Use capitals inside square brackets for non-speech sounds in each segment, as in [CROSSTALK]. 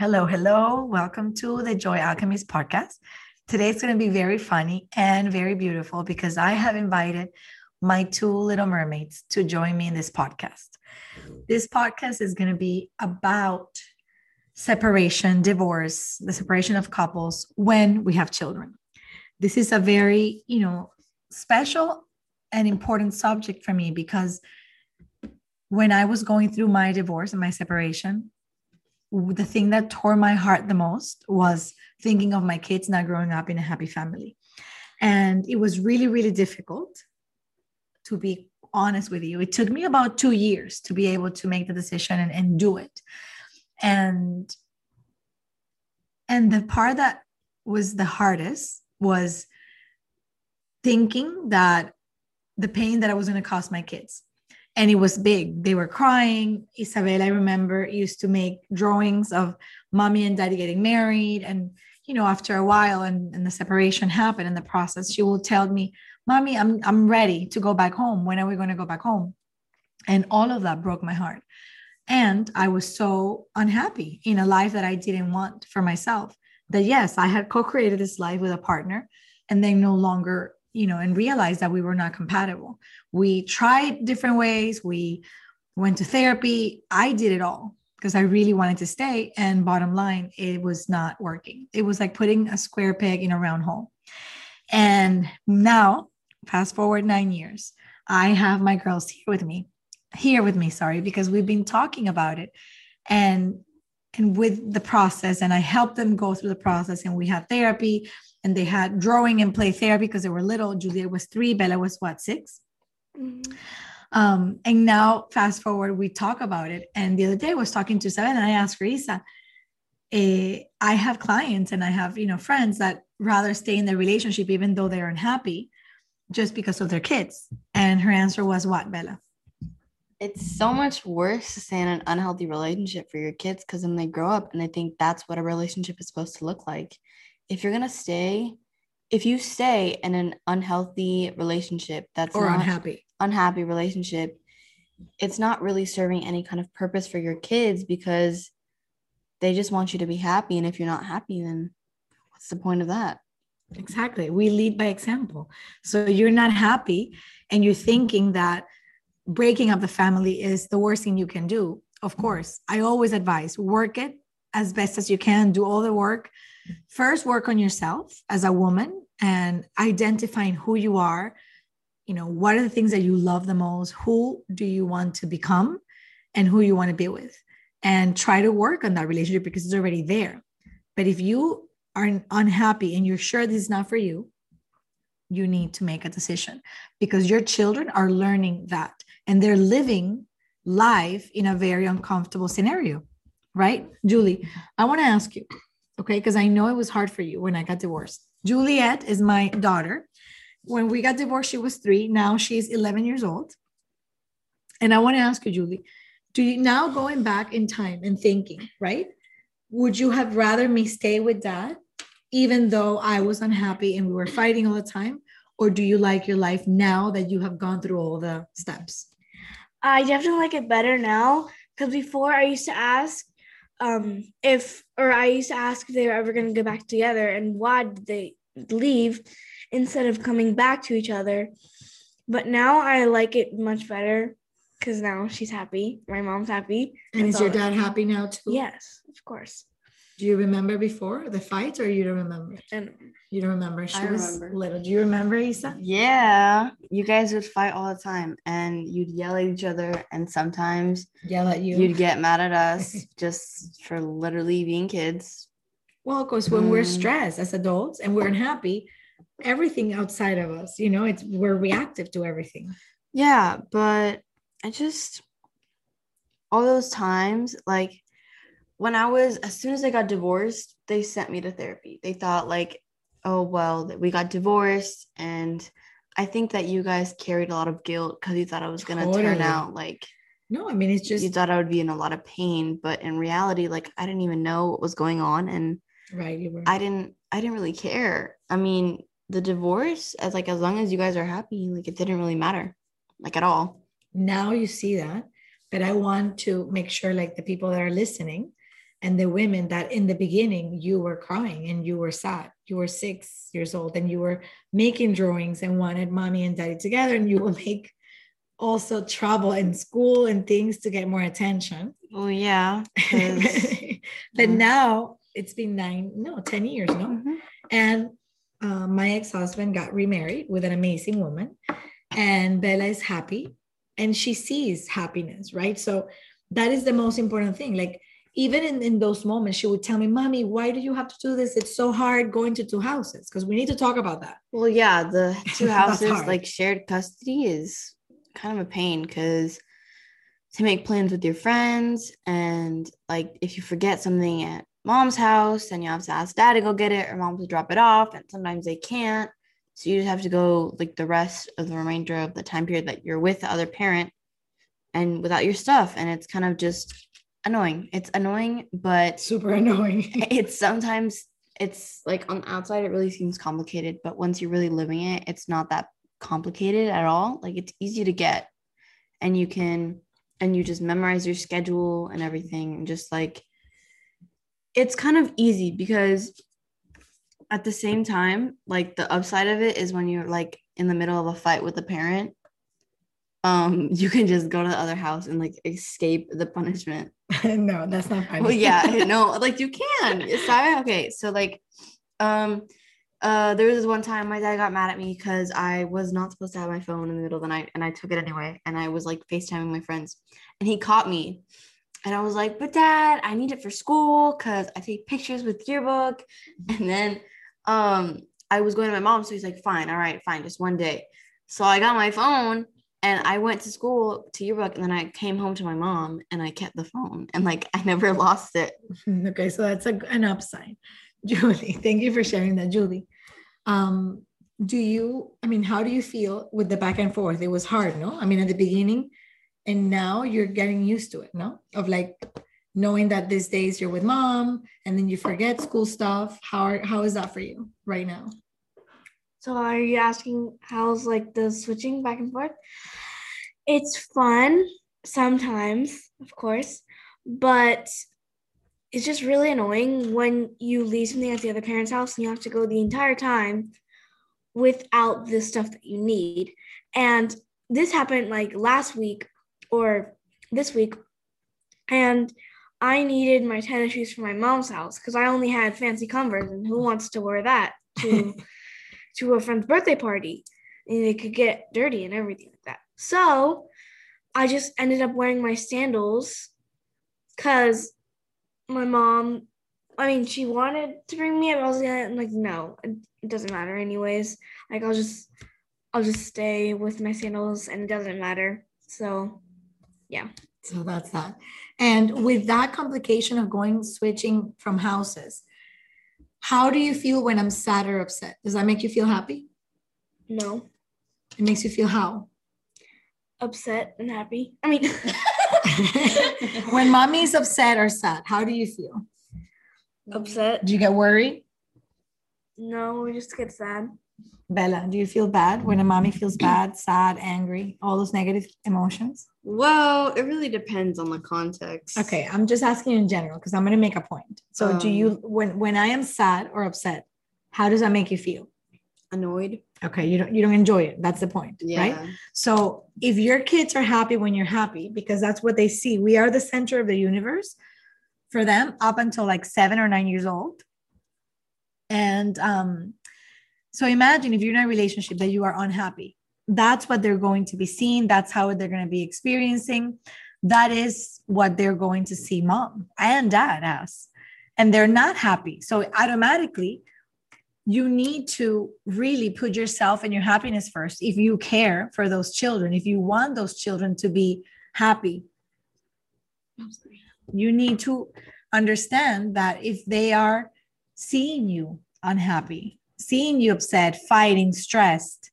Hello, hello. Welcome to the Joy Alchemist podcast. Today going to be very funny and very beautiful because I have invited my two little mermaids to join me in this podcast. This podcast is going to be about separation, divorce, the separation of couples when we have children. This is a very, you know, special and important subject for me because when I was going through my divorce and my separation, the thing that tore my heart the most was thinking of my kids not growing up in a happy family. And it was really, really difficult to be honest with you. It took me about two years to be able to make the decision and, and do it. And and the part that was the hardest was thinking that the pain that I was going to cause my kids and it was big. They were crying. Isabel, I remember, used to make drawings of mommy and daddy getting married. And, you know, after a while and, and the separation happened in the process, she will tell me, Mommy, I'm, I'm ready to go back home. When are we going to go back home? And all of that broke my heart. And I was so unhappy in a life that I didn't want for myself. That yes, I had co created this life with a partner and they no longer you know, and realized that we were not compatible. We tried different ways. We went to therapy. I did it all because I really wanted to stay. And bottom line, it was not working. It was like putting a square peg in a round hole. And now, fast forward nine years, I have my girls here with me, here with me, sorry, because we've been talking about it. And and with the process, and I help them go through the process, and we have therapy and they had drawing and play therapy because they were little. Juliet was three, Bella was what, 6 mm-hmm. Um, and now, fast forward, we talk about it. And the other day, I was talking to Seven, and I asked Risa, eh, I have clients and I have, you know, friends that rather stay in the relationship even though they're unhappy just because of their kids. And her answer was what, Bella? It's so much worse to stay in an unhealthy relationship for your kids because then they grow up and they think that's what a relationship is supposed to look like if you're gonna stay, if you stay in an unhealthy relationship that's or unhappy, unhappy relationship, it's not really serving any kind of purpose for your kids because they just want you to be happy. And if you're not happy, then what's the point of that? Exactly. We lead by example. So you're not happy and you're thinking that breaking up the family is the worst thing you can do. Of course, I always advise work it as best as you can, do all the work, first work on yourself as a woman and identifying who you are. You know what are the things that you love the most? Who do you want to become and who you want to be with? And try to work on that relationship because it's already there. But if you are unhappy and you're sure this is not for you you need to make a decision because your children are learning that and they're living life in a very uncomfortable scenario right julie i want to ask you Okay. Because I know it was hard for you when I got divorced. Juliet is my daughter. When we got divorced, she was three. Now she's 11 years old. And I want to ask you, Julie, do you now going back in time and thinking, right? Would you have rather me stay with dad, even though I was unhappy and we were fighting all the time? Or do you like your life now that you have gone through all the steps? I definitely like it better now because before I used to ask, um, if or I used to ask if they were ever going to go back together and why did they leave instead of coming back to each other. But now I like it much better because now she's happy. My mom's happy. And is your dad happy now too? Yes, of course. Do you remember before the fight or you don't remember? And you don't remember? She I was remember. little. Do you remember, Isa? Yeah. You guys would fight all the time and you'd yell at each other and sometimes yell at you. You'd get mad at us [LAUGHS] just for literally being kids. Well, of course, when mm. we're stressed as adults and we're unhappy, everything outside of us, you know, it's we're reactive to everything. Yeah, but I just all those times, like when I was, as soon as I got divorced, they sent me to therapy. They thought, like, oh, well, that we got divorced. And I think that you guys carried a lot of guilt because you thought I was going to totally. turn out like, no, I mean, it's just, you thought I would be in a lot of pain. But in reality, like, I didn't even know what was going on. And right, you were. I didn't, I didn't really care. I mean, the divorce, as like, as long as you guys are happy, like, it didn't really matter, like, at all. Now you see that. But I want to make sure, like, the people that are listening, and the women that in the beginning you were crying and you were sad. You were six years old and you were making drawings and wanted mommy and daddy together, and you will [LAUGHS] make also trouble in school and things to get more attention. oh yeah. [LAUGHS] but now it's been nine, no, 10 years, no? Mhm. And uh, my ex husband got remarried with an amazing woman, and Bella is happy and she sees happiness, right? So that is the most important thing. Like, even in, in those moments, she would tell me, Mommy, why do you have to do this? It's so hard going to two houses because we need to talk about that. Well, yeah, the [LAUGHS] two houses, like shared custody, is kind of a pain because to make plans with your friends, and like if you forget something at mom's house, then you have to ask dad to go get it or mom to drop it off, and sometimes they can't. So you just have to go like the rest of the remainder of the time period that you're with the other parent and without your stuff. And it's kind of just annoying. It's annoying, but Super annoying. [LAUGHS] it's sometimes it's like on the outside it really seems complicated but once you're really living it it's not that complicated at all like it's easy to get and you can and you just memorize your schedule and everything and just like it's kind of easy because at the same time like the upside of it is when you're like in the middle of a fight with a parent um [LAUGHS] you can just go to the other house and like escape the punishment [LAUGHS] no, that's not funny. well, yeah, no, [LAUGHS] like you can. It's not- okay. So like, um, uh, there was this one time my dad got mad at me because I was not supposed to have my phone in the middle of the night, and I took it anyway, and I was like FaceTiming my friends, and he caught me, and I was like, "But dad, I need it for school because I take pictures with yearbook," and then, um, I was going to my mom, so he's like, "Fine, all right, fine, just one day." So I got my phone and I went to school to yearbook, and then I came home to my mom, and I kept the phone, and like I never [LAUGHS] lost it. [LAUGHS] Okay, so that's a, an upside. [LAUGHS] Julie, thank you for sharing that, Julie. Um, do you, I mean, how do you feel with the back and forth? It was hard, no? I mean, at the beginning, and now you're getting used to it, no? Of like knowing that these days you're with mom and then you forget school stuff. How, are, how is that for you right now? So are you asking how's like the switching back and forth? It's fun sometimes, of course, but it's just really annoying when you leave something at the other parent's house and you have to go the entire time without the stuff that you need. And this happened like last week or this week, and I needed my tennis shoes for my mom's house because I only had fancy Converse, and who wants to wear that to [LAUGHS] to a friend's birthday party? And they could get dirty and everything like that. So I just ended up wearing my sandals because my mom, I mean, she wanted to bring me up. I was uh, like, no, it, it doesn't matter anyways. Like, I'll just, I'll just stay with my sandals and it doesn't matter. So, yeah. So that's that. And with that complication of going switching from houses, how do you feel when I'm sad or upset? Does that make you feel happy? No, It makes you feel how? upset and happy. I mean, [LAUGHS] when mommy's upset or sad, how do you feel? upset. Do you get worried? No, we just get sad. Bella, do you feel bad when a mommy feels bad, sad, angry, all those negative emotions? Well, it really depends on the context. Okay, I'm just asking in general because I'm going to make a point. So, do you when when I am sad or upset, how does that make you feel? Annoyed. Okay, you don't you don't enjoy it. That's the point, Yeah. right? So, if your kids are happy when you're happy because that's what they see, we are the center of the universe for them up until like 7 or 9 years old. And um so imagine if you're in a relationship that you are unhappy. That's what they're going to be seeing, that's how they're going to be experiencing. That is what they're going to see mom and dad as. And they're not happy. So automatically you need to really put yourself and your happiness first if you care for those children if you want those children to be happy you need to understand that if they are seeing you unhappy seeing you upset fighting stressed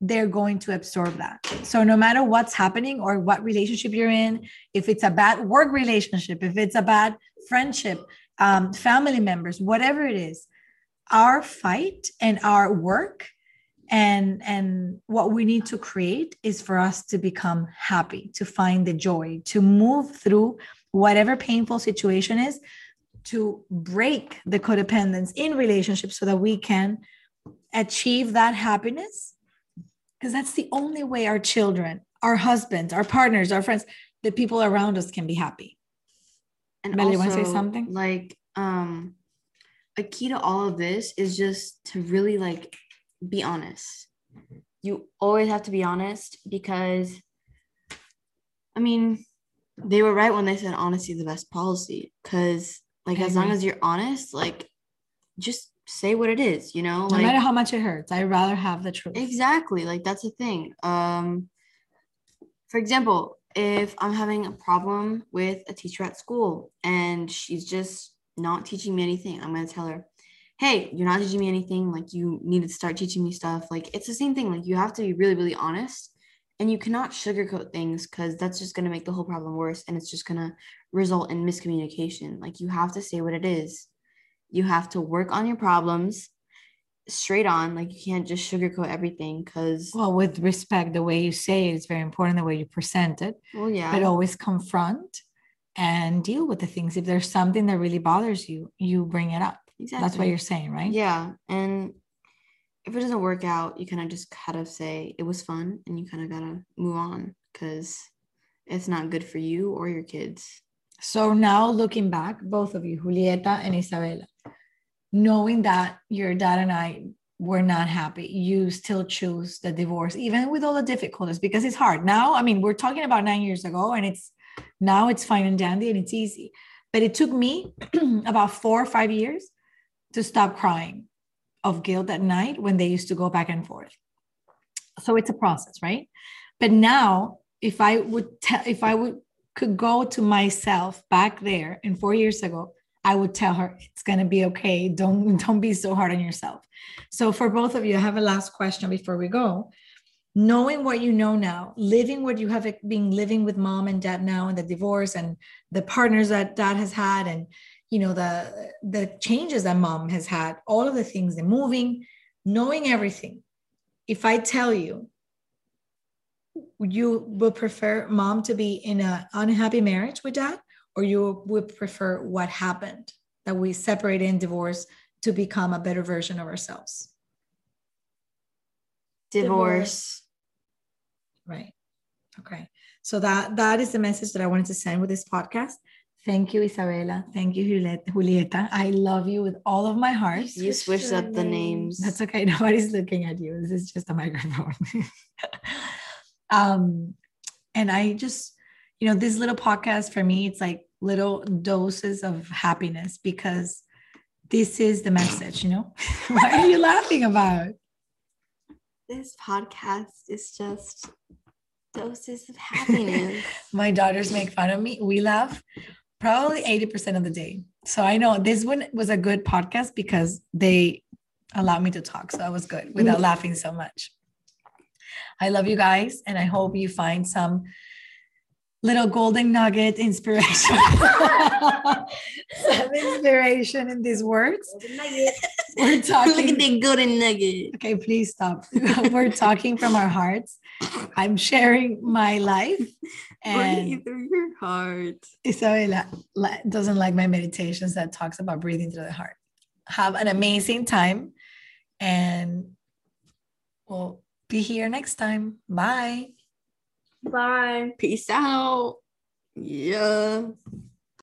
they're going to absorb that. So no matter what's happening or what relationship you're in if it's a bad work relationship if it's a bad friendship um, family members whatever it is our fight and our work and and what we need to create is for us to become happy to find the joy to move through whatever painful situation is to break the codependence in relationships so that we can achieve that happiness because that's the only way our children our husbands our partners our friends the people around us can be happy And Melly, you also, wanna say something? Like, um, a key to all of this is just to really like be honest. You always have to be honest because, I mean, they were right when they said honesty is the best policy. Because, like, I as long as you're honest, like, just say what it is. You know, no matter how much it hurts i'd rather have the truth Exactly. Like that's the thing. Um for example, if I'm having a problem with a teacher at school and she's just not teaching me anything, I'm going to tell her, "Hey, you're not teaching me anything. Like you need to start teaching me stuff." Like it's the same thing. Like you have to be really really honest and you cannot sugarcoat things cuz that's just going to make the whole problem worse and it's just going to result in miscommunication. Like you have to say what it is. You have to work on your problems straight on. Like you can't just sugarcoat everything because, well with respect the way you say it is very important the way you present it well, yeah. but always confront and deal with the things if there's something that really bothers you you bring it up exactly. that's what you're saying right Yeah. And if it doesn't work out, you kind of just kind of say it was fun and you kind of got to move on because it's not good for you or your kids. So now looking back, both of you, Julieta and Isabella, knowing that your dad and I were not happy, you still choose the divorce, even with all the difficulties, because it's hard. Now, I mean, we're talking about nine years ago, and it's now it's fine and dandy and it's easy. But it took me [CLEARS THROAT] about four or five years to stop crying of guilt at night when they used to go back and forth. So it's a process, right? But now, if I would tell, if I would could go to myself back there and four years ago, I would tell her it's gonna be okay. Don't don't be so hard on yourself. So for both of you, I have a last question before we go. Knowing what you know now, living what you have been living with mom and dad now, and the divorce and the partners that dad has had, and you know the the changes that mom has had, all of the things, the moving, knowing everything. If I tell you you would prefer mom to be in an unhappy marriage with dad or you would prefer what happened that we separated and divorce to become a better version of ourselves Divorce. right okay so that that is the message that i wanted to send with this podcast thank you isabella thank you Juliet- julieta i love you with all of my heart You switched up the names. That's okay. [LAUGHS] Nobody's looking at you. This is just a microphone. [LAUGHS] um, and I just, you know, this little podcast for me, it's like little doses of happiness because this is the message, you know. [LAUGHS] what are you laughing about? This podcast is just doses of happiness. [LAUGHS] My daughters make fun of me. We laugh probably 80% of the day. So I know this one was a good podcast because they allowed me to talk. So I was good without mm. laughing so much. I love you guys, and I hope you find some little golden nugget inspiration. [LAUGHS] some inspiration in these words. We're Look at talking. the golden nugget. Okay, please stop. [LAUGHS] We're talking from our hearts. I'm sharing my life, [LAUGHS] and through your heart. Isabella doesn't like my meditations that talks about breathing through the heart. Have an amazing time, and we'll be here next time. Bye. Bye. Peace out. Yeah.